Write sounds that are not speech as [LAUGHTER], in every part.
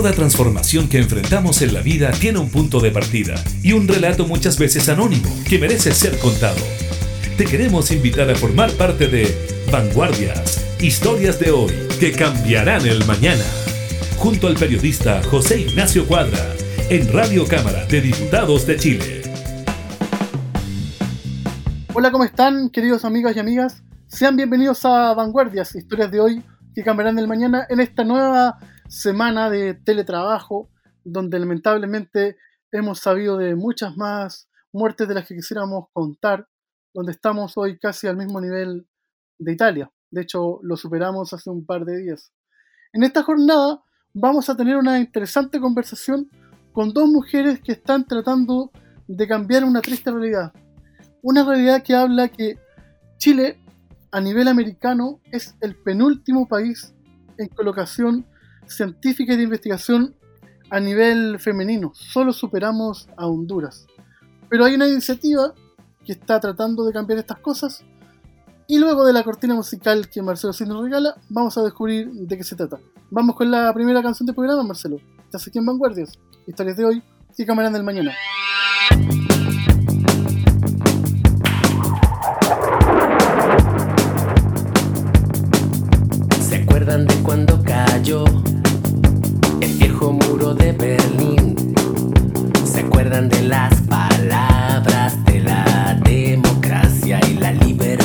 Toda transformación que enfrentamos en la vida tiene un punto de partida y un relato muchas veces anónimo que merece ser contado. Te queremos invitar a formar parte de Vanguardias, historias de hoy que cambiarán el mañana, junto al periodista José Ignacio Cuadra, en Radio Cámara de Diputados de Chile. Hola, ¿cómo están, queridos amigos y amigas? Sean bienvenidos a Vanguardias, historias de hoy que cambiarán el mañana en esta nueva semana de teletrabajo, donde lamentablemente hemos sabido de muchas más muertes de las que quisiéramos contar, donde estamos hoy casi al mismo nivel de Italia. De hecho, lo superamos hace un par de días. En esta jornada vamos a tener una interesante conversación con dos mujeres que están tratando de cambiar una triste realidad. Una realidad que habla que Chile, a nivel americano, es el penúltimo país en colocación científica y de investigación a nivel femenino. Solo superamos a Honduras. Pero hay una iniciativa que está tratando de cambiar estas cosas. Y luego de la cortina musical que Marcelo sí nos regala, vamos a descubrir de qué se trata. Vamos con la primera canción del programa, Marcelo. Estás aquí en Vanguardias. Historias de hoy y cámaras del mañana. ¿Se acuerdan de cuando cayó? Muro de Berlín. ¿Se acuerdan de las palabras de la democracia y la libertad?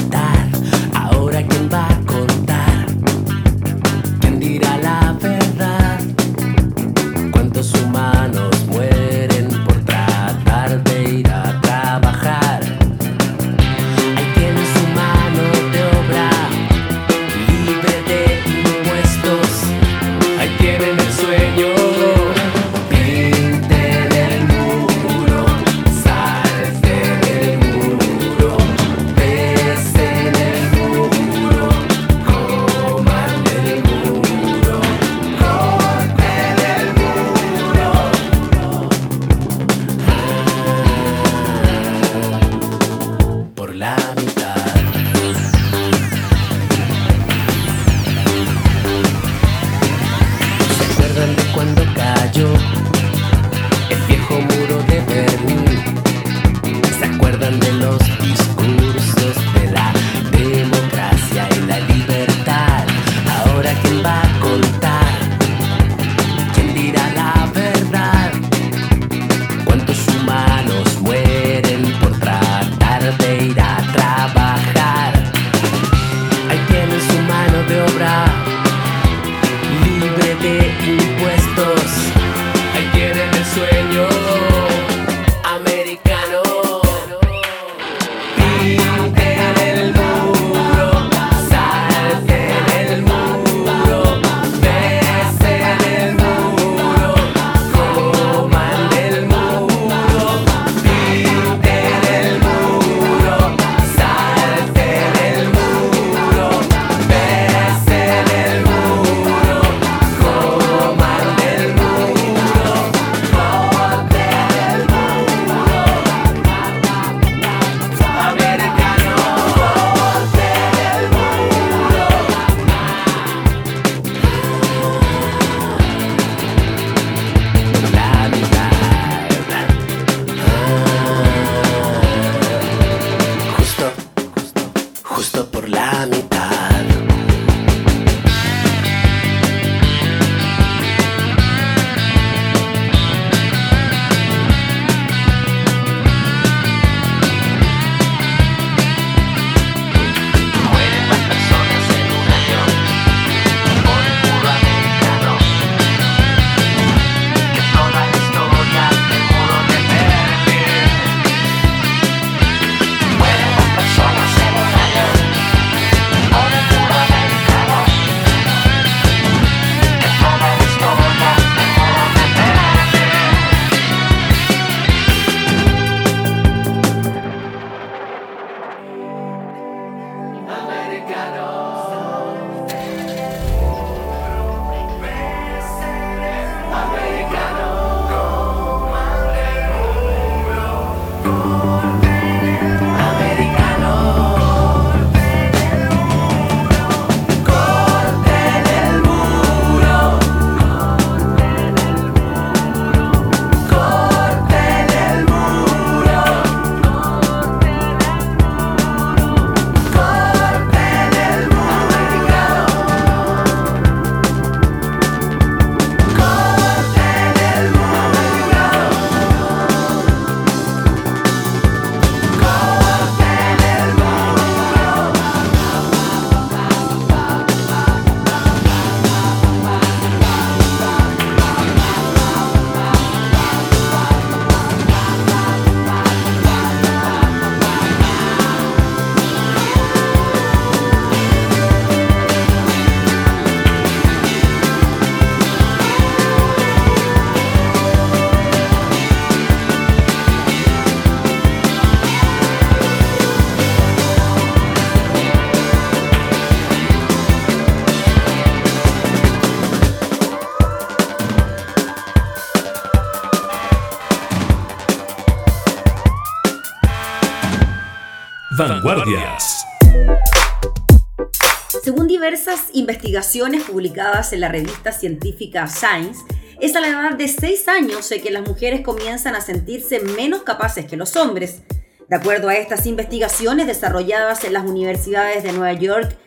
Según diversas investigaciones publicadas en la revista científica Science, es a la edad de 6 años que las mujeres comienzan a sentirse menos capaces que los hombres. De acuerdo a estas investigaciones desarrolladas en las universidades de Nueva York,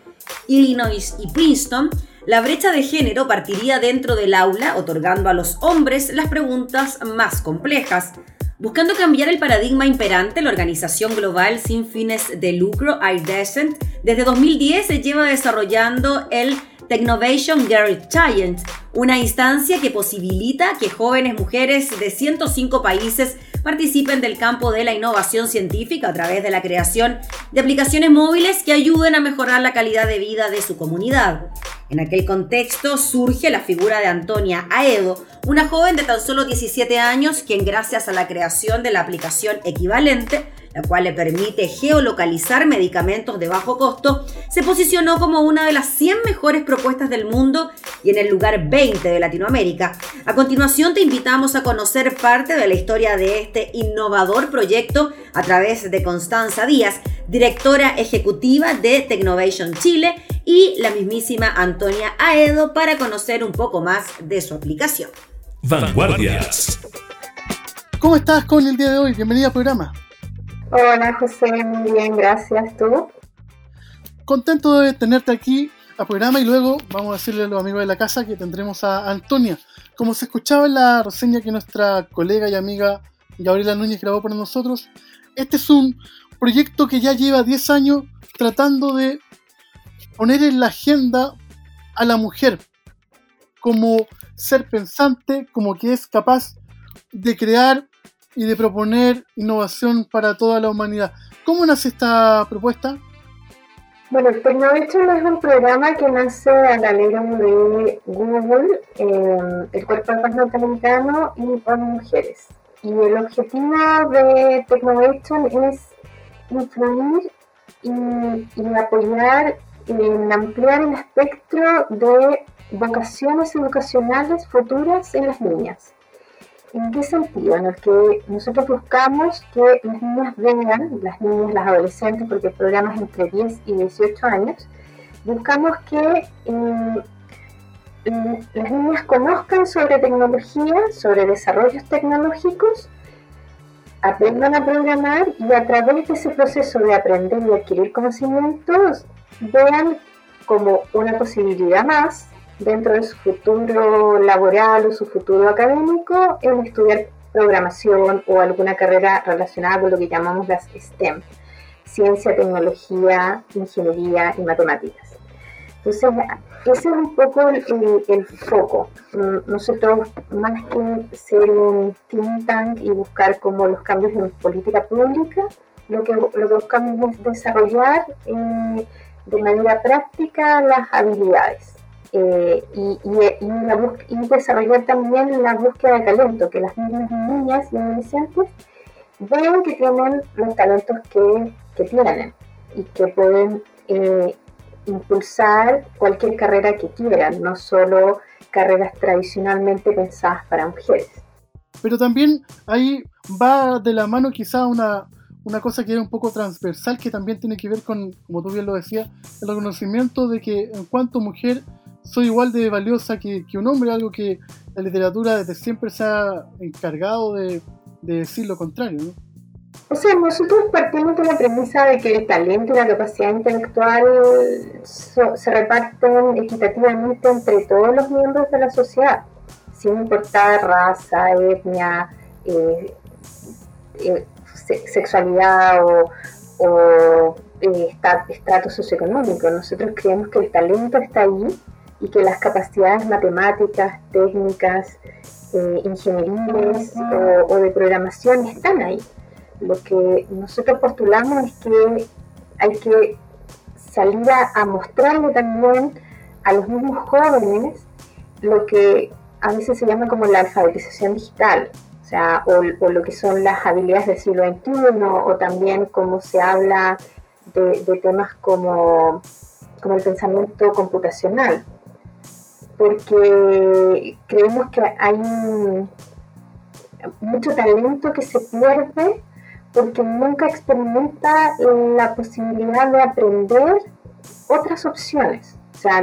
Illinois y Princeton, la brecha de género partiría dentro del aula, otorgando a los hombres las preguntas más complejas. Buscando cambiar el paradigma imperante, la organización global sin fines de lucro, iDecent, desde 2010 se lleva desarrollando el Technovation Girl Giant, una instancia que posibilita que jóvenes mujeres de 105 países participen del campo de la innovación científica a través de la creación de aplicaciones móviles que ayuden a mejorar la calidad de vida de su comunidad. En aquel contexto surge la figura de Antonia Aedo, una joven de tan solo 17 años quien gracias a la creación de la aplicación equivalente la cual le permite geolocalizar medicamentos de bajo costo, se posicionó como una de las 100 mejores propuestas del mundo y en el lugar 20 de Latinoamérica. A continuación te invitamos a conocer parte de la historia de este innovador proyecto a través de Constanza Díaz, directora ejecutiva de Technovation Chile y la mismísima Antonia Aedo para conocer un poco más de su aplicación. Vanguardias. ¿Cómo estás con el día de hoy? Bienvenida al programa. Hola José, muy bien, gracias. ¿Tú? Contento de tenerte aquí al programa y luego vamos a decirle a los amigos de la casa que tendremos a Antonia. Como se escuchaba en la reseña que nuestra colega y amiga Gabriela Núñez grabó para nosotros, este es un proyecto que ya lleva 10 años tratando de poner en la agenda a la mujer como ser pensante, como que es capaz de crear y de proponer innovación para toda la humanidad. ¿Cómo nace esta propuesta? Bueno, el Technovation es un programa que nace al alero de Google, eh, el Cuerpo de Paz Norteamericano y para mujeres. Y el objetivo de Technovation es influir y, y apoyar en ampliar el espectro de vocaciones educacionales futuras en las niñas. ¿En qué sentido? En el que nosotros buscamos que las niñas vengan, las niñas, las adolescentes, porque el programa es entre 10 y 18 años, buscamos que eh, las niñas conozcan sobre tecnología, sobre desarrollos tecnológicos, aprendan a programar y a través de ese proceso de aprender y adquirir conocimientos, vean como una posibilidad más dentro de su futuro laboral o su futuro académico en estudiar programación o alguna carrera relacionada con lo que llamamos las STEM, ciencia, tecnología, ingeniería y matemáticas. Entonces, ese es un poco el, foco. Mm, nosotros, más que ser un think tank y buscar como los cambios en política pública, lo que, lo que buscamos es desarrollar eh, de manera práctica las habilidades eh, y, y, desarrollar también la búsqueda de talento, que las niñas, niñas y adolescentes vean que tienen los talentos que, que tienen y que pueden eh, impulsar cualquier carrera que quieran, no solo carreras tradicionalmente pensadas para mujeres. Pero también ahí va de la mano quizá una, una cosa que es un poco transversal que también tiene que ver con, como tú bien lo decías, el reconocimiento de que en cuanto mujer soy igual de valiosa que, un hombre, algo que la literatura desde siempre se ha encargado de, decir lo contrario, ¿no? O sea, nosotros partimos de la premisa de que el talento y la capacidad intelectual se reparten equitativamente entre todos los miembros de la sociedad, sin importar raza, etnia, eh, eh, sexualidad o, o eh, estrato socioeconómico. Nosotros creemos que el talento está ahí y que las capacidades matemáticas, técnicas, eh, ingenieriles o, de programación están ahí. Lo que nosotros postulamos es que hay que salir a, mostrarle también a los mismos jóvenes lo que a veces se llama como la alfabetización digital, o sea, o, lo que son las habilidades del siglo XXI, o también cómo se habla de, de temas como, como el pensamiento computacional porque creemos que hay mucho talento que se pierde porque nunca experimenta la posibilidad de aprender otras opciones. O sea,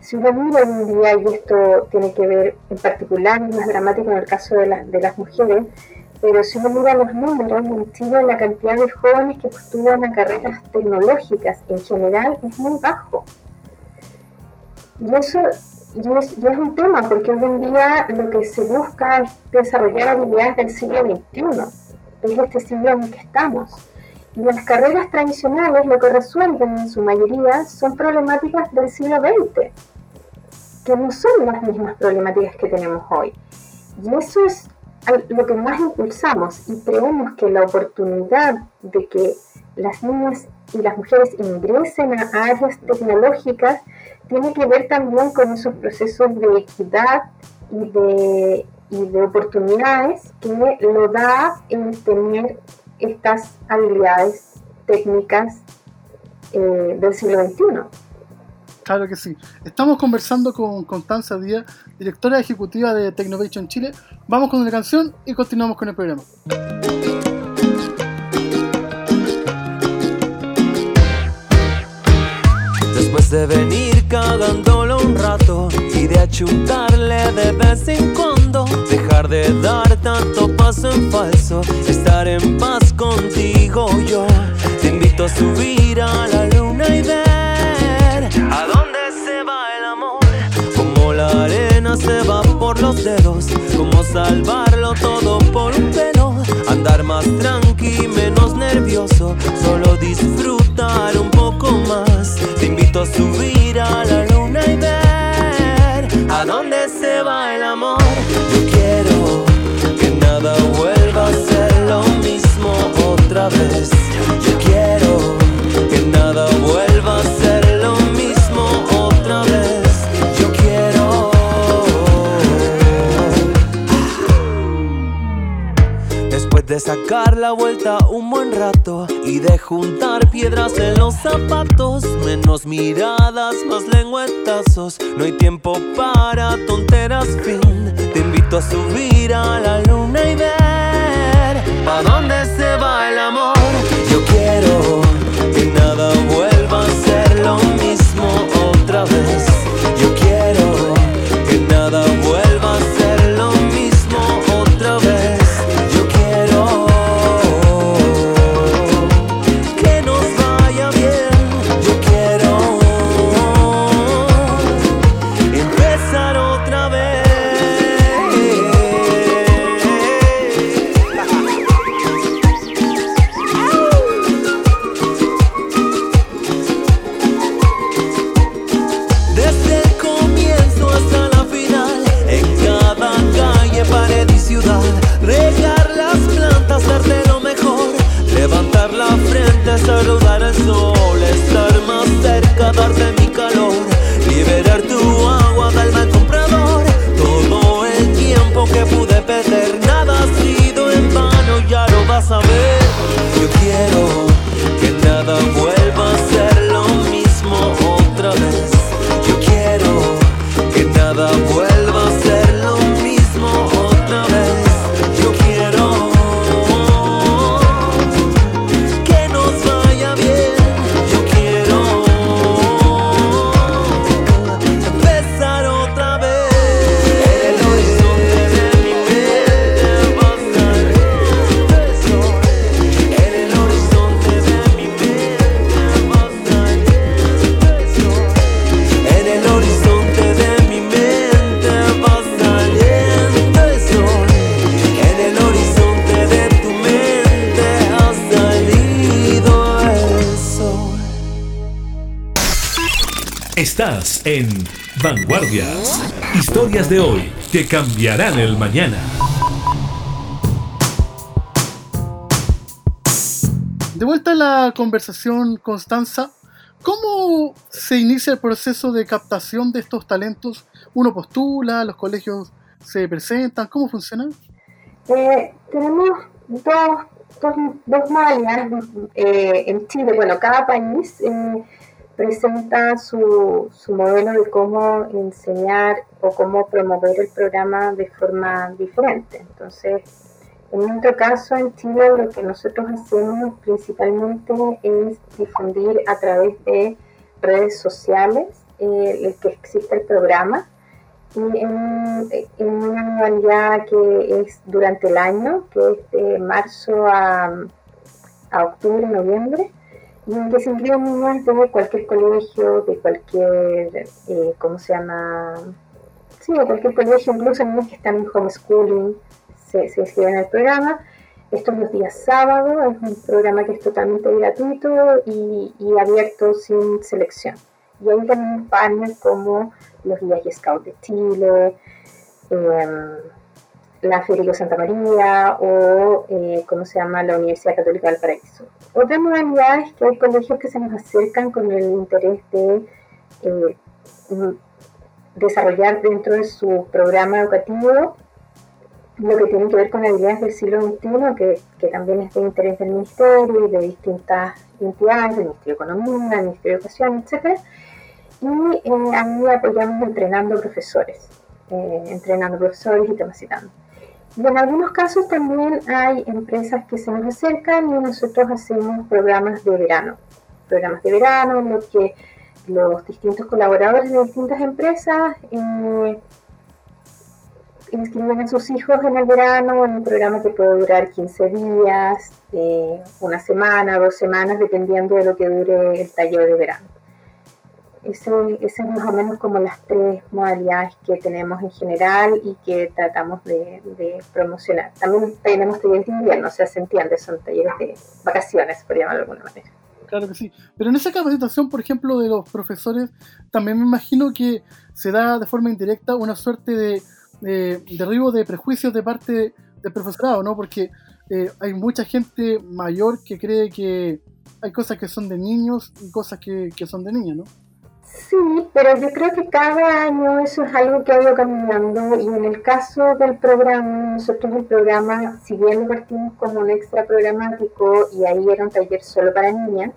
si uno mira hoy en día, y esto tiene que ver en particular, más dramático en el caso de, de las mujeres, pero si uno mira los números, en Chile la cantidad de jóvenes que postulan a carreras tecnológicas en general es muy bajo. Y eso y es, un tema, porque hoy en día lo que se busca es desarrollar habilidades del siglo XXI es este siglo en el que estamos. Y las carreras tradicionales lo que resuelven en su mayoría son problemáticas del siglo XX, que no son las mismas problemáticas que tenemos hoy. Y eso es lo que más impulsamos y creemos que la oportunidad de que las niñas y las mujeres ingresen a áreas tecnológicas tiene que ver también con esos procesos de equidad y de y de oportunidades que lo da en tener estas habilidades técnicas eh, del siglo XXI. Claro que sí. Estamos conversando con Constanza Díaz, directora ejecutiva de Technovation Chile. Vamos con una canción y continuamos con el programa. De venir cagándolo un rato y de achuntarle de vez en cuando, dejar de dar tanto paso en falso, estar en paz contigo yo. Te invito a subir a la luna y ver a dónde se va el amor, como la arena se va por los dedos, como salvarlo todo por un pelo, andar más tranqui, menos nervioso, solo disfrutar un poco más. Te invito a subir a la luna y ver a dónde se va el amor. Yo quiero que nada vuelva a ser lo mismo otra vez. Yo quiero que nada vuelva a ser sacar la vuelta un buen rato y de juntar piedras en los zapatos, menos miradas, más lengüetazos. No hay tiempo para tonteras, fin. Te invito a subir a la luna y ver a dónde se va el amor. Yo quiero en Vanguardias. Historias de hoy que cambiarán el mañana. De vuelta a la conversación, Constanza, ¿cómo se inicia el proceso de captación de estos talentos? ¿Uno postula, los colegios se presentan? ¿Cómo funciona? Eh, tenemos dos, dos, dos modalidades eh, en Chile. Bueno, cada país eh, presenta su, su modelo de cómo enseñar o cómo promover el programa de forma diferente. Entonces, En nuestro caso, en Chile, lo que nosotros hacemos principalmente es difundir a través de redes sociales eh, el que existe el programa y en, una modalidad que es durante el año, que es de marzo a octubre, noviembre, y en que se inscriben niños de cualquier colegio, de cualquier, eh, ¿cómo se llama? Sí, de cualquier colegio, incluso niños que están en homeschooling, se, se inscriben en el programa. Esto es los días sábados, es un programa que es totalmente gratuito y, abierto sin selección. Y ahí tenemos partners como los y Scout de Chile, eh, la Federico Santa María o, eh, ¿cómo se llama?, la Universidad Católica del Paraíso. Otra modalidad es que hay colegios que se nos acercan con el interés de eh, desarrollar dentro de su programa educativo lo que tiene que ver con habilidades del siglo XXI, que, también es de interés del Ministerio y de distintas entidades, del Ministerio de Economía, del Ministerio de Educación, etc. Y eh, ahí apoyamos entrenando profesores, eh, entrenando profesores y capacitando. Y en algunos casos también hay empresas que se nos acercan y nosotros hacemos programas de verano. Programas de verano en los que los distintos colaboradores de distintas empresas eh, inscriben a sus hijos en el verano en un programa que puede durar 15 días, eh, una semana, dos semanas, dependiendo de lo que dure el taller de verano. Ese, ese, es más o menos como las tres modalidades que tenemos en general y que tratamos de, promocionar. También tenemos talleres de invierno, o sea, se entiende, son talleres de vacaciones, por llamarlo de alguna manera. Claro que sí. Pero en esa capacitación, por ejemplo, de los profesores, también me imagino que se da de forma indirecta una suerte de derribo de prejuicios de parte del profesorado, ¿no? Porque eh, hay mucha gente mayor que cree que hay cosas que son de niños y cosas que, que son de niñas, ¿no? Sí, pero yo creo que cada año eso es algo que ha ido cambiando y en el caso del programa, nosotros el programa, si bien lo partimos como un extra programático y ahí era un taller solo para niñas,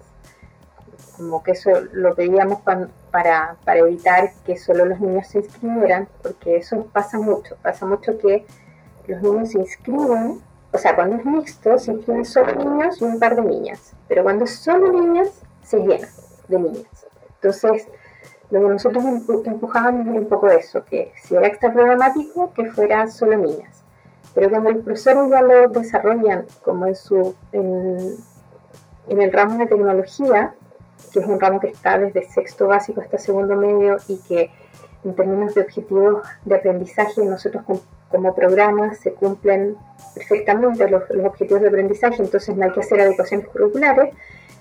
como que eso lo pedíamos para, para evitar que solo los niños se inscribieran, porque eso pasa mucho, pasa mucho que los niños se inscriben, o sea, cuando es mixto se inscriben solo niños y un par de niñas, pero cuando es solo niñas se llena de niñas. Entonces, lo que nosotros empujábamos era un poco eso, que si era extra programático, que fuera solo niñas. Pero cuando los profesores ya lo desarrollan como en, su, en el ramo de tecnología, que es un ramo que está desde sexto básico hasta segundo medio y que en términos de objetivos de aprendizaje nosotros como programa se cumplen perfectamente los, los, objetivos de aprendizaje, entonces no hay que hacer adecuaciones curriculares.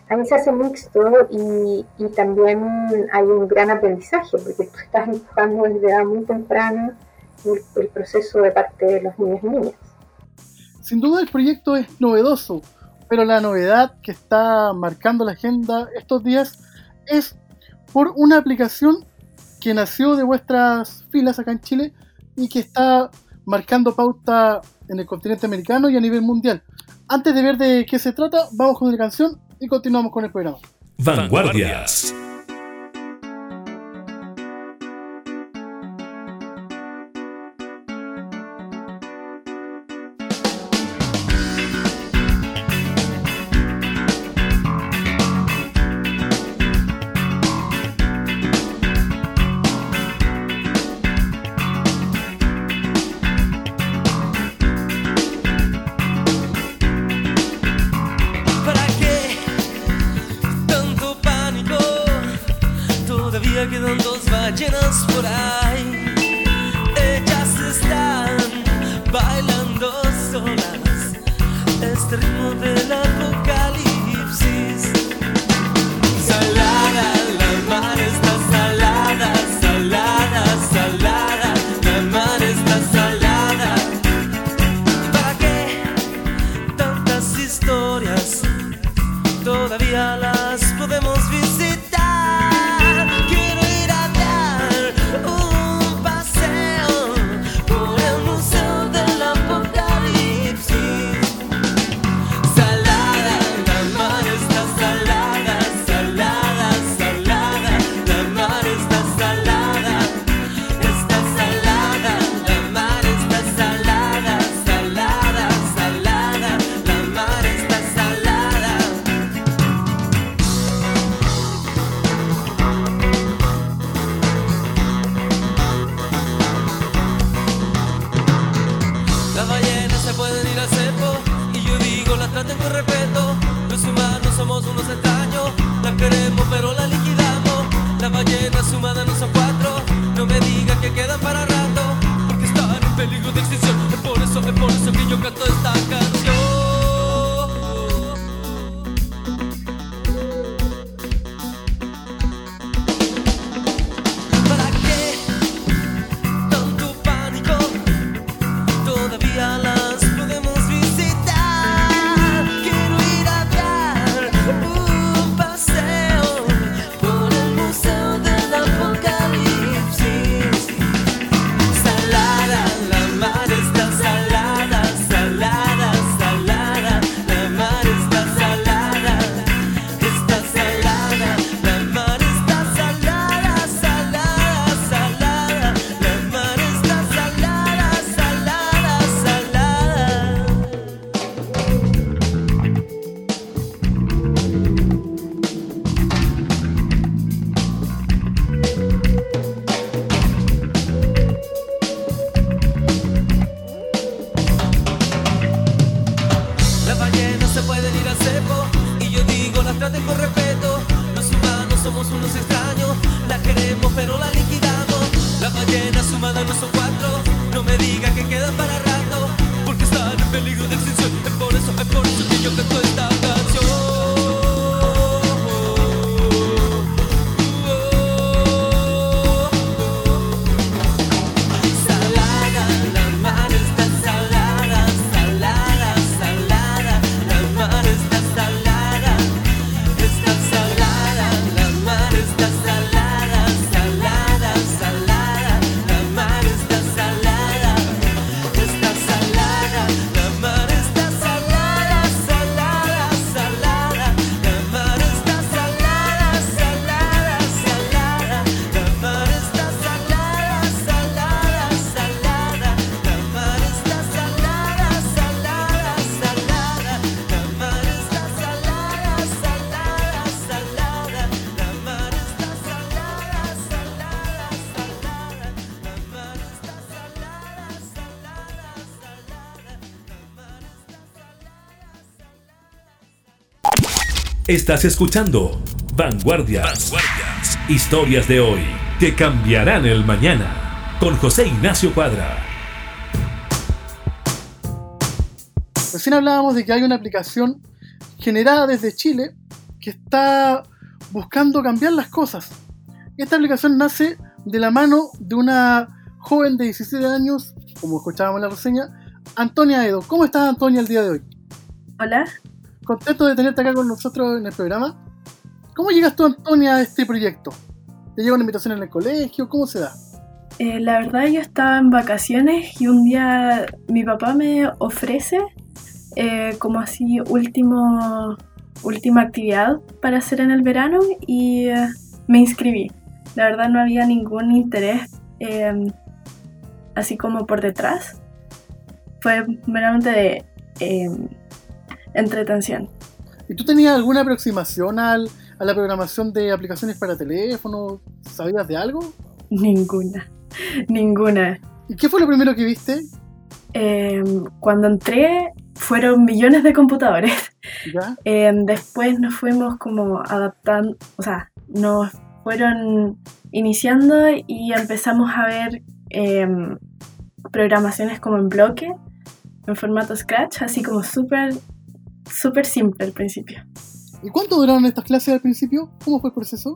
Ahí se hace mixto y, y también hay un gran aprendizaje porque tú estás empujando desde edad muy temprana el, el proceso de parte de los niños y niñas. Sin duda el proyecto es novedoso, pero la novedad que está marcando la agenda estos días es por una aplicación que nació de vuestras filas acá en Chile y que está marcando pauta en el continente americano y a nivel mundial. Antes de ver de qué se trata, vamos con la canción y continuamos con el programa. Vanguardias. Estás escuchando Vanguardias. Historias de hoy que cambiarán el mañana. Con José Ignacio Cuadra. Recién hablábamos de que hay una aplicación generada desde Chile que está buscando cambiar las cosas. Esta aplicación nace de la mano de una joven de 17 años, como escuchábamos en la reseña, Antonia Edo. ¿Cómo estás, Antonia, el día de hoy? Hola, Contento de tenerte acá con nosotros en el programa. ¿Cómo llegas tú, Antonia, a este proyecto? ¿Te llega una invitación en el colegio? ¿Cómo se da? Eh, la verdad yo estaba en vacaciones y un día mi papá me ofrece eh, como así último, última actividad para hacer en el verano y eh, me inscribí. La verdad no había ningún interés así como por detrás. Fue meramente de entretención. ¿Y tú tenías alguna aproximación al- a la programación de aplicaciones para teléfono? ¿Sabías de algo? Ninguna, [LAUGHS] ninguna. ¿Y qué fue lo primero que viste? Eh, cuando entré fueron millones de computadores. [LAUGHS] ¿Ya? Eh, después nos fuimos como adaptando, o sea, nos fueron iniciando y empezamos a ver em, programaciones como en bloque, en formato Scratch, así como súper, súper simple al principio. ¿Y cuánto duraron estas clases al principio? ¿Cómo fue el proceso?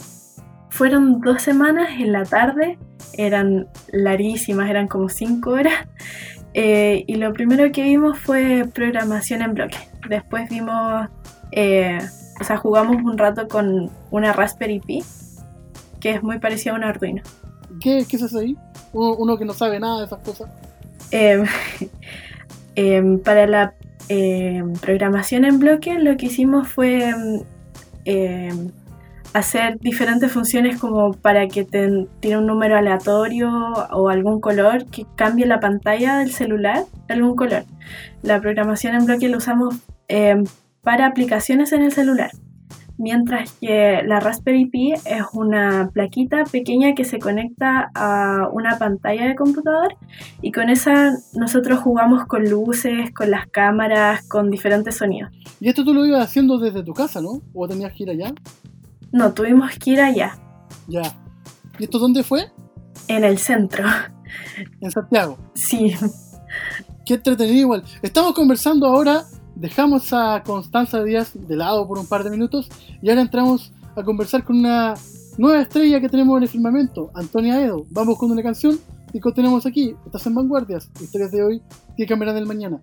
Fueron dos semanas en la tarde, eran larguísimas, eran como cinco horas. [LAUGHS] eh, y lo primero que vimos fue programación en bloque. Después vimos, eh, o sea, jugamos un rato con una Raspberry Pi, que es muy parecida a un Arduino. ¿Qué, qué se hace ahí? Uno, uno que no sabe nada de esas cosas. Eh, [LAUGHS] em, para la em, programación en bloque lo que hicimos fue em, em, hacer diferentes funciones como para que te tire un número aleatorio o algún color que cambie la pantalla del celular, algún color. La programación en bloque lo usamos para aplicaciones en el celular. Mientras que la Raspberry Pi es una plaquita pequeña que se conecta a una pantalla de computador y con esa nosotros jugamos con luces, con las cámaras, con diferentes sonidos. Y esto tú lo ibas haciendo desde tu casa, ¿no? ¿O tenías que ir allá? No, tuvimos que ir allá, Ya. ¿Y esto dónde fue? en el centro. En Santiago. Sí, Qué entretenido igual. Estamos conversando ahora, dejamos a Constanza Díaz de lado por un par de minutos y ahora entramos a conversar con una nueva estrella que tenemos en el firmamento, Antonia Edo. Vamos con una canción y continuamos aquí. Estás en Vanguardias, historias de hoy que cambiarán del mañana.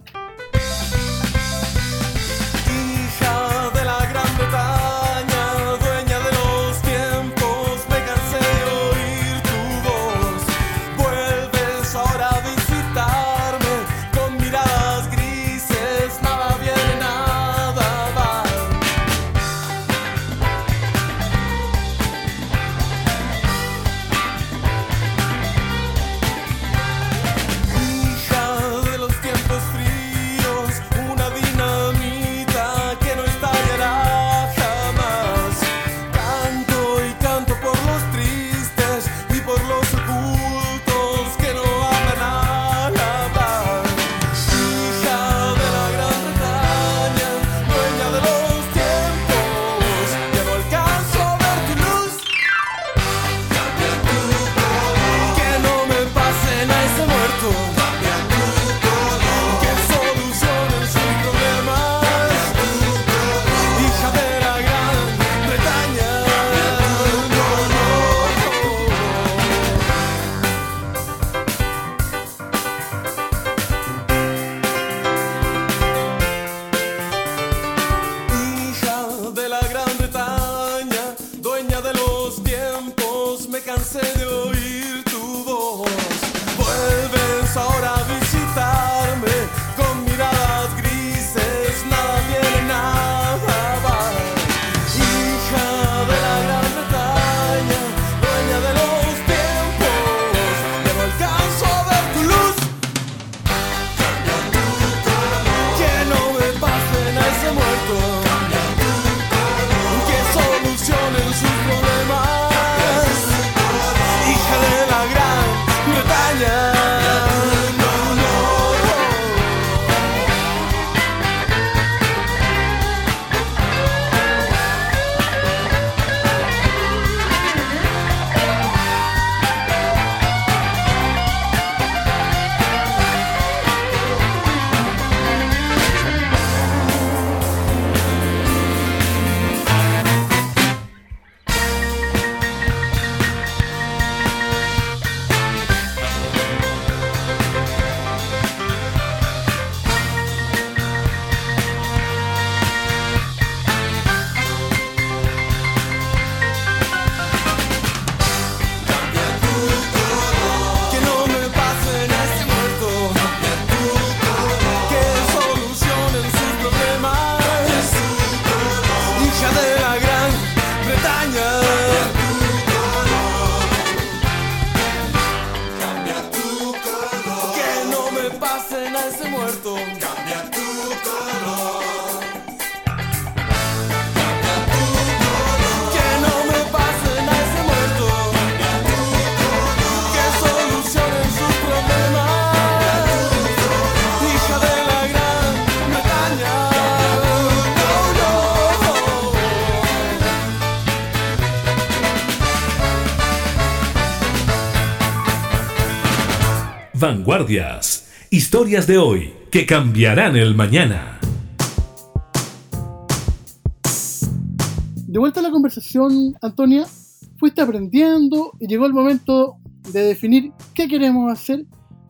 Vanguardias. Historias de hoy que cambiarán el mañana. De vuelta a la conversación, Antonia, fuiste aprendiendo y llegó el momento de definir qué queremos hacer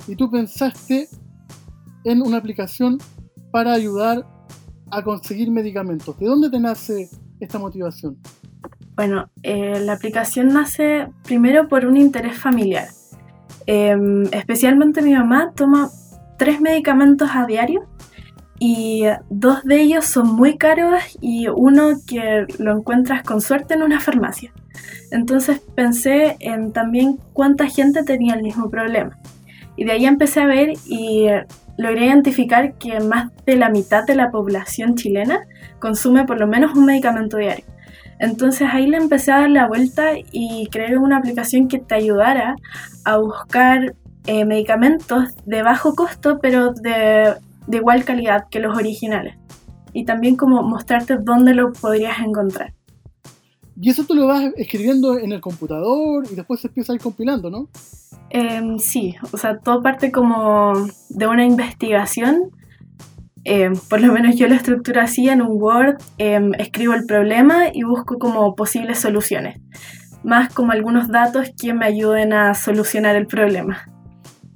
y tú pensaste en una aplicación para ayudar a conseguir medicamentos. ¿De dónde te nace esta motivación? Bueno, eh, la aplicación nace primero por un interés familiar. Em, especialmente mi mamá toma tres medicamentos a diario y dos de ellos son muy caros y uno que lo encuentras con suerte en una farmacia. Entonces pensé en también cuánta gente tenía el mismo problema. Y de ahí empecé a ver y logré identificar que más de la mitad de la población chilena consume por lo menos un medicamento diario. Entonces ahí le empecé a dar la vuelta y creé una aplicación que te ayudara a buscar eh, medicamentos de bajo costo, pero de, de igual calidad que los originales. Y también como mostrarte dónde lo podrías encontrar. Y eso tú lo vas escribiendo en el computador y después se empieza a ir compilando, ¿no? Em, sí, o sea, todo parte como de una investigación. Em, por lo menos yo lo estructuro así en un Word, em, escribo el problema y busco como posibles soluciones. Más como algunos datos que me ayuden a solucionar el problema.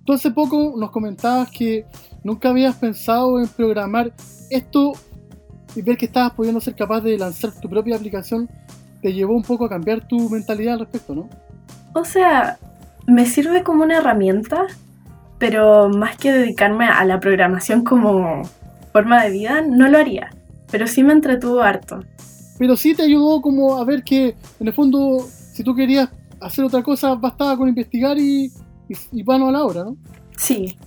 Tú hace poco nos comentabas que nunca habías pensado en programar esto y ver que estabas pudiendo ser capaz de lanzar tu propia aplicación te llevó un poco a cambiar tu mentalidad al respecto, ¿no? O sea, me sirve como una herramienta, pero más que dedicarme a la programación como forma de vida, no lo haría. Pero sí me entretuvo harto. Pero sí te ayudó como a ver que, en el fondo, si tú querías hacer otra cosa, bastaba con investigar y, y, y mano a la obra, ¿no? Sí.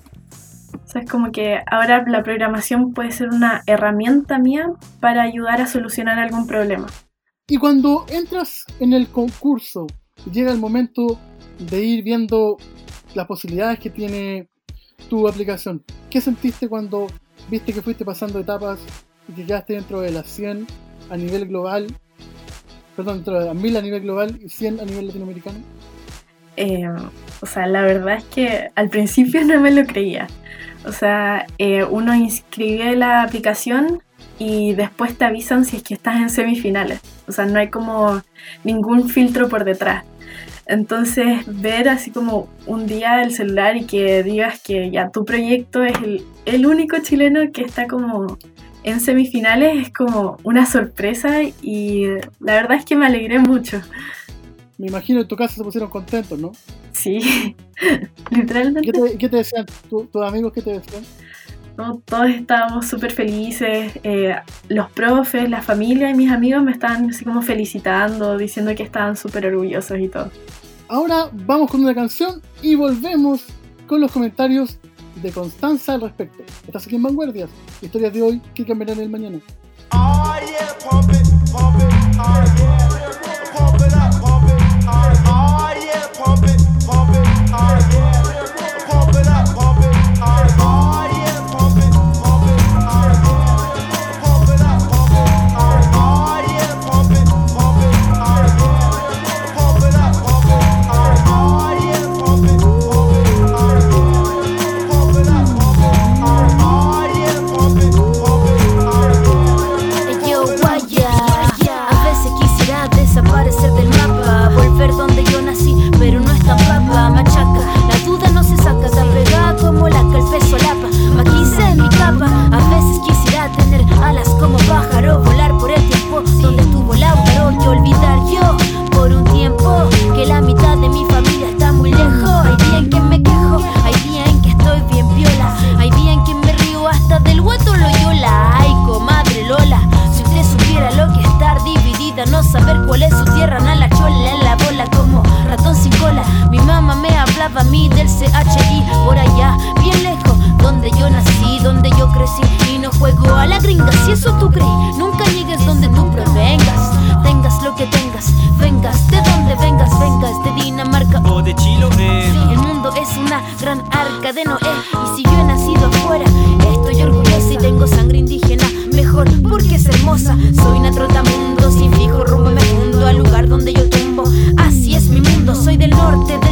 O sea, es como que ahora la programación puede ser una herramienta mía para ayudar a solucionar algún problema. Y cuando entras en el concurso, llega el momento de ir viendo las posibilidades que tiene tu aplicación. ¿Qué sentiste cuando viste que fuiste pasando etapas y que quedaste dentro de las 100 a nivel global? Perdón, dentro de las 1000 a nivel global y 100 a nivel latinoamericano. Eh, o sea, la verdad es que al principio no me lo creía. O sea, eh, uno inscribe la aplicación y después te avisan si es que estás en semifinales. O sea, no hay como ningún filtro por detrás. Entonces, ver así como un día el celular y que digas que ya tu proyecto es el, el único chileno que está como en semifinales es como una sorpresa y la verdad es que me alegré mucho. Me imagino en tu casa se pusieron contentos, ¿no? Sí, [LAUGHS] literalmente. ¿Qué te, qué te decían tu- tus amigos? ¿Qué te decían? ¿no? Todos estábamos súper felices, eh, los profes, la familia y mis amigos me estaban así como felicitando, diciendo que estaban súper orgullosos y todo. Ahora vamos con una canción y volvemos con los comentarios de Constanza al respecto. Estás aquí en Vanguardias, historias de hoy que cambiarán el mañana. Oh. Norte,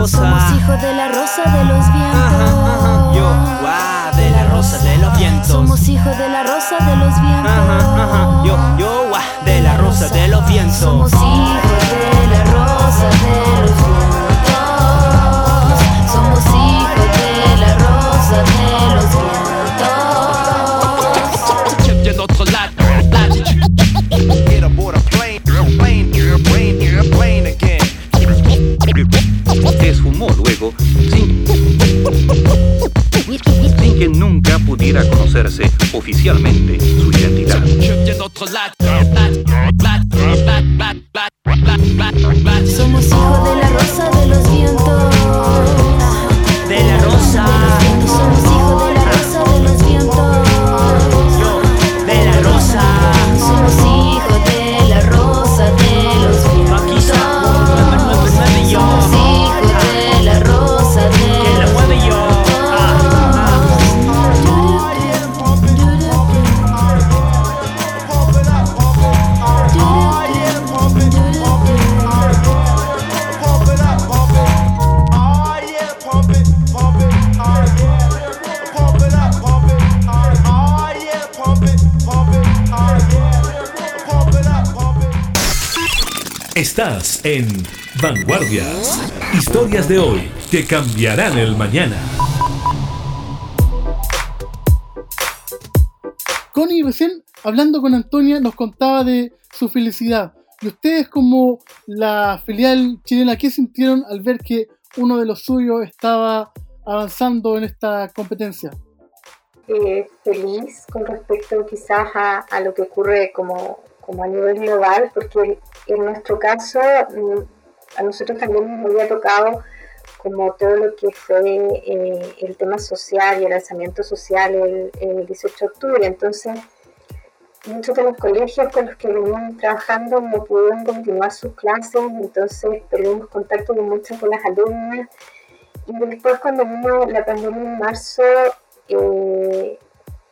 rosa. Somos hijos de la rosa de los Ajá, ajá, vientos. yo, guau, de la rosa de los vientos. Somos hijos de la rosa de los vientos. Ajá, yo, yo, guau, de la rosa de los vientos. Somos Estás en Vanguardias. Historias de hoy que cambiarán el mañana. Connie recién hablando con Antonia nos contaba de su felicidad. ¿Y ustedes como la filial chilena qué sintieron al ver que uno de los suyos estaba avanzando en esta competencia? eh, feliz con respecto quizás a, a lo que ocurre como, como a nivel global, porque en nuestro caso mm, a nosotros también nos había tocado como todo lo que fue eh, el tema social y el lanzamiento social el, el 18 de octubre. Entonces, muchos de los colegios con los que venían trabajando no pudieron continuar sus clases, entonces perdimos contacto con muchas de las alumnas. Y después cuando vino la pandemia en marzo, eh,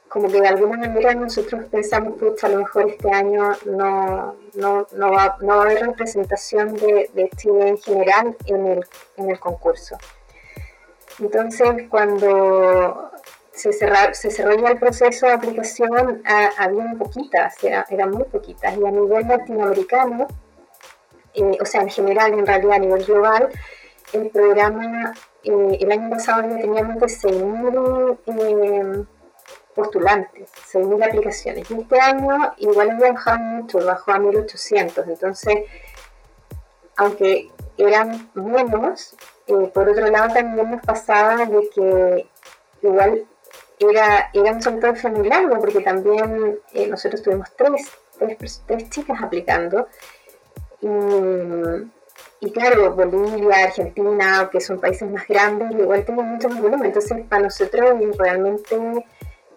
como que de alguna manera nosotros pensamos que a lo mejor este año no, no, no, va, no va a haber representación de, de Chile en general en el, en el concurso. Entonces, cuando se, cerra- se cerró ya el proceso de aplicación, ah, había poquitas, era- eran muy poquitas, y a nivel latinoamericano, eh, o sea, en general, en realidad a nivel global, el programa, eh, el año pasado ya teníamos de 6.000 eh, postulantes, 6.000 aplicaciones. Y este año igual había bajado mucho, bajó a 1.800. Entonces, aunque eran menos, eh, por otro lado también nos pasaba de que igual era, era un fe muy largo, porque también eh, nosotros tuvimos tres, tres, tres chicas aplicando. Y, claro, Bolivia, Argentina, que son países más grandes, igual tienen mucho más volumen. Entonces, para nosotros realmente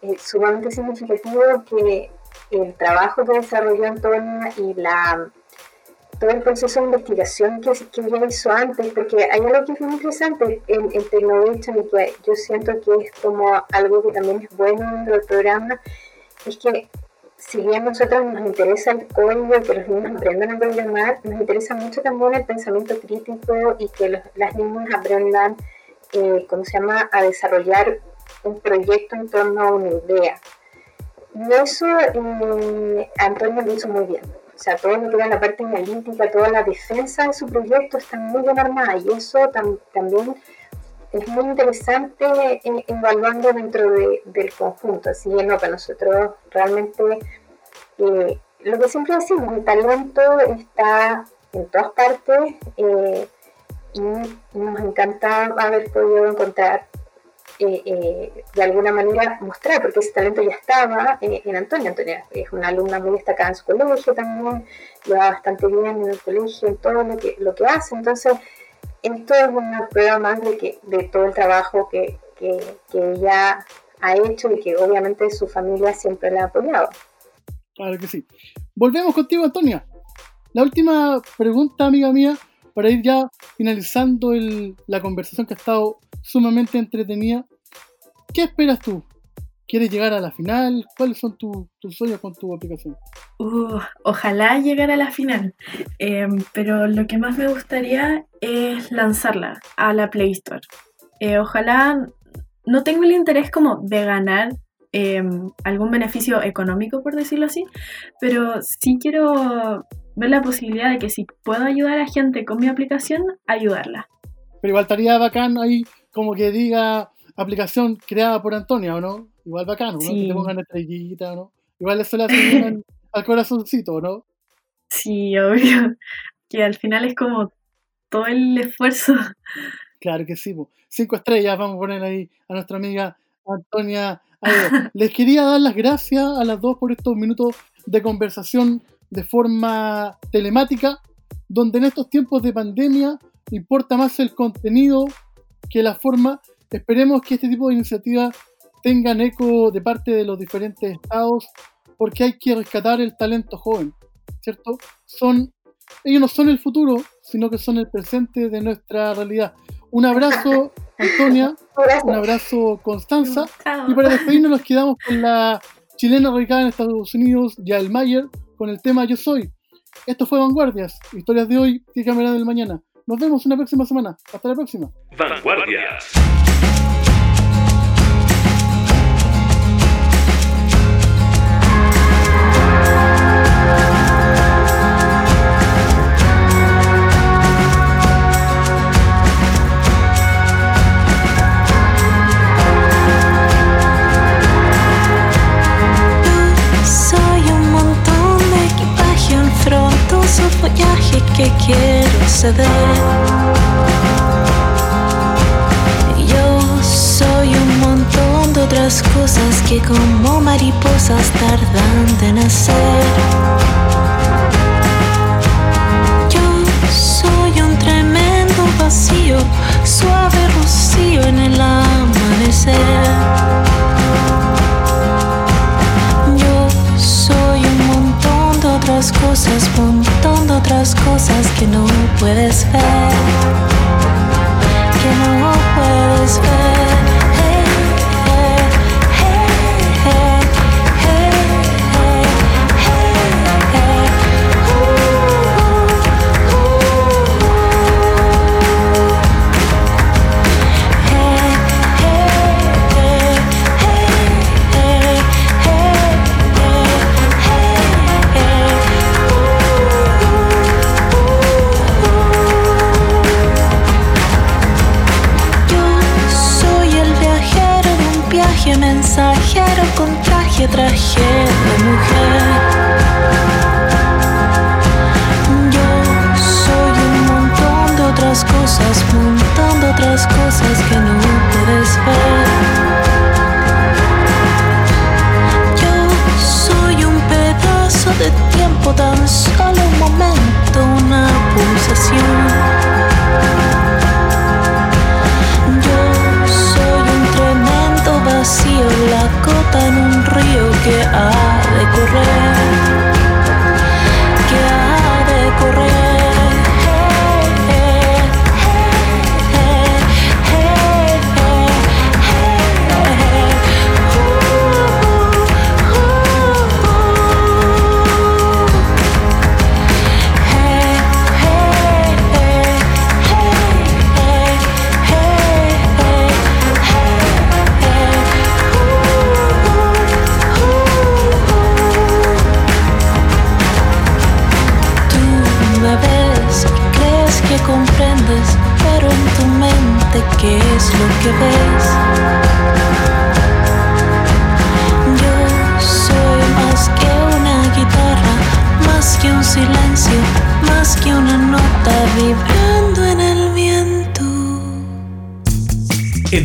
eh, sumamente significativo que el trabajo que desarrolló Antonia y la, todo el proceso de investigación que, que ella hizo antes, porque hay algo que es muy interesante en, en Tecnovation y que yo siento que es como algo que también es bueno dentro del programa, es que si bien a nosotros nos interesa el código, que los niños aprendan a programar, nos interesa mucho también el pensamiento crítico y que los- las niñas aprendan, eh, ¿cómo se llama?, a desarrollar un proyecto en torno a una idea. Y eso eh, Antonio lo hizo muy bien. O sea, todo lo que era la parte analítica, toda la defensa de su proyecto está muy bien armada y eso tam- también es muy interesante eh, evaluando dentro de- del conjunto. Así que no, para nosotros realmente eh, lo que siempre decimos, el talento está en todas partes y nos encanta haber podido encontrar eh, eh, de alguna manera mostrar, porque ese talento ya estaba eh, en Antonia. Antonia es una alumna muy destacada en su colegio también, le va bastante bien en el colegio, en todo lo que, lo que hace. Entonces, esto es una prueba más de, que, de todo el trabajo que, que, ella ha hecho y que obviamente su familia siempre la ha apoyado. Claro que sí. Volvemos contigo, Antonia. La última pregunta, amiga mía, para ir ya finalizando la conversación que ha estado sumamente entretenida. ¿Qué esperas tú? ¿Quieres llegar a la final? ¿Cuáles son tu- tus sueños con tu aplicación? Uh, ojalá llegara a la final, Em, pero lo que más me gustaría es lanzarla a la Play Store. Eh, ojalá no tengo el interés como de ganar em, algún beneficio económico, por decirlo así, pero sí quiero ver la posibilidad de que si puedo ayudar a gente con mi aplicación, ayudarla. Pero igual estaría bacán ahí como que diga aplicación creada por Antonia, ¿o no? Igual bacán, ¿no? Sí. Que te pongan estrellita, ¿no? Igual eso le hace [LAUGHS] al, corazoncito, ¿no? Sí, obvio, que al final es como todo el esfuerzo. Claro que sí. po. Cinco estrellas vamos a poner ahí a nuestra amiga Antonia. [LAUGHS] Les quería dar las gracias a las dos por estos minutos de conversación de forma telemática, donde en estos tiempos de pandemia importa más el contenido que la forma. Esperemos que este tipo de iniciativas tengan eco de parte de los diferentes estados, porque hay que rescatar el talento joven, ¿cierto? Son, ellos no son el futuro, sino que son el presente de nuestra realidad. Un abrazo, Antonia, un abrazo, Constanza, y para despedirnos nos quedamos con la chilena radicada en Estados Unidos, Yael Mayer, con el tema Yo Soy. Esto fue Vanguardias, historias de hoy, que cámara del mañana. Nos vemos una próxima semana. Hasta la próxima. Vanguardias. Frondoso follaje que quiero ceder. Yo soy un montón de otras cosas que como mariposas tardan de nacer. Yo soy un tremendo vacío, suave rocío en el amanecer. Otras cosas, montón de otras cosas que no puedes ver, que no puedes ver. Traje, traje de mujer. Yo soy un montón de otras cosas, montón de otras cosas que no puedes ver.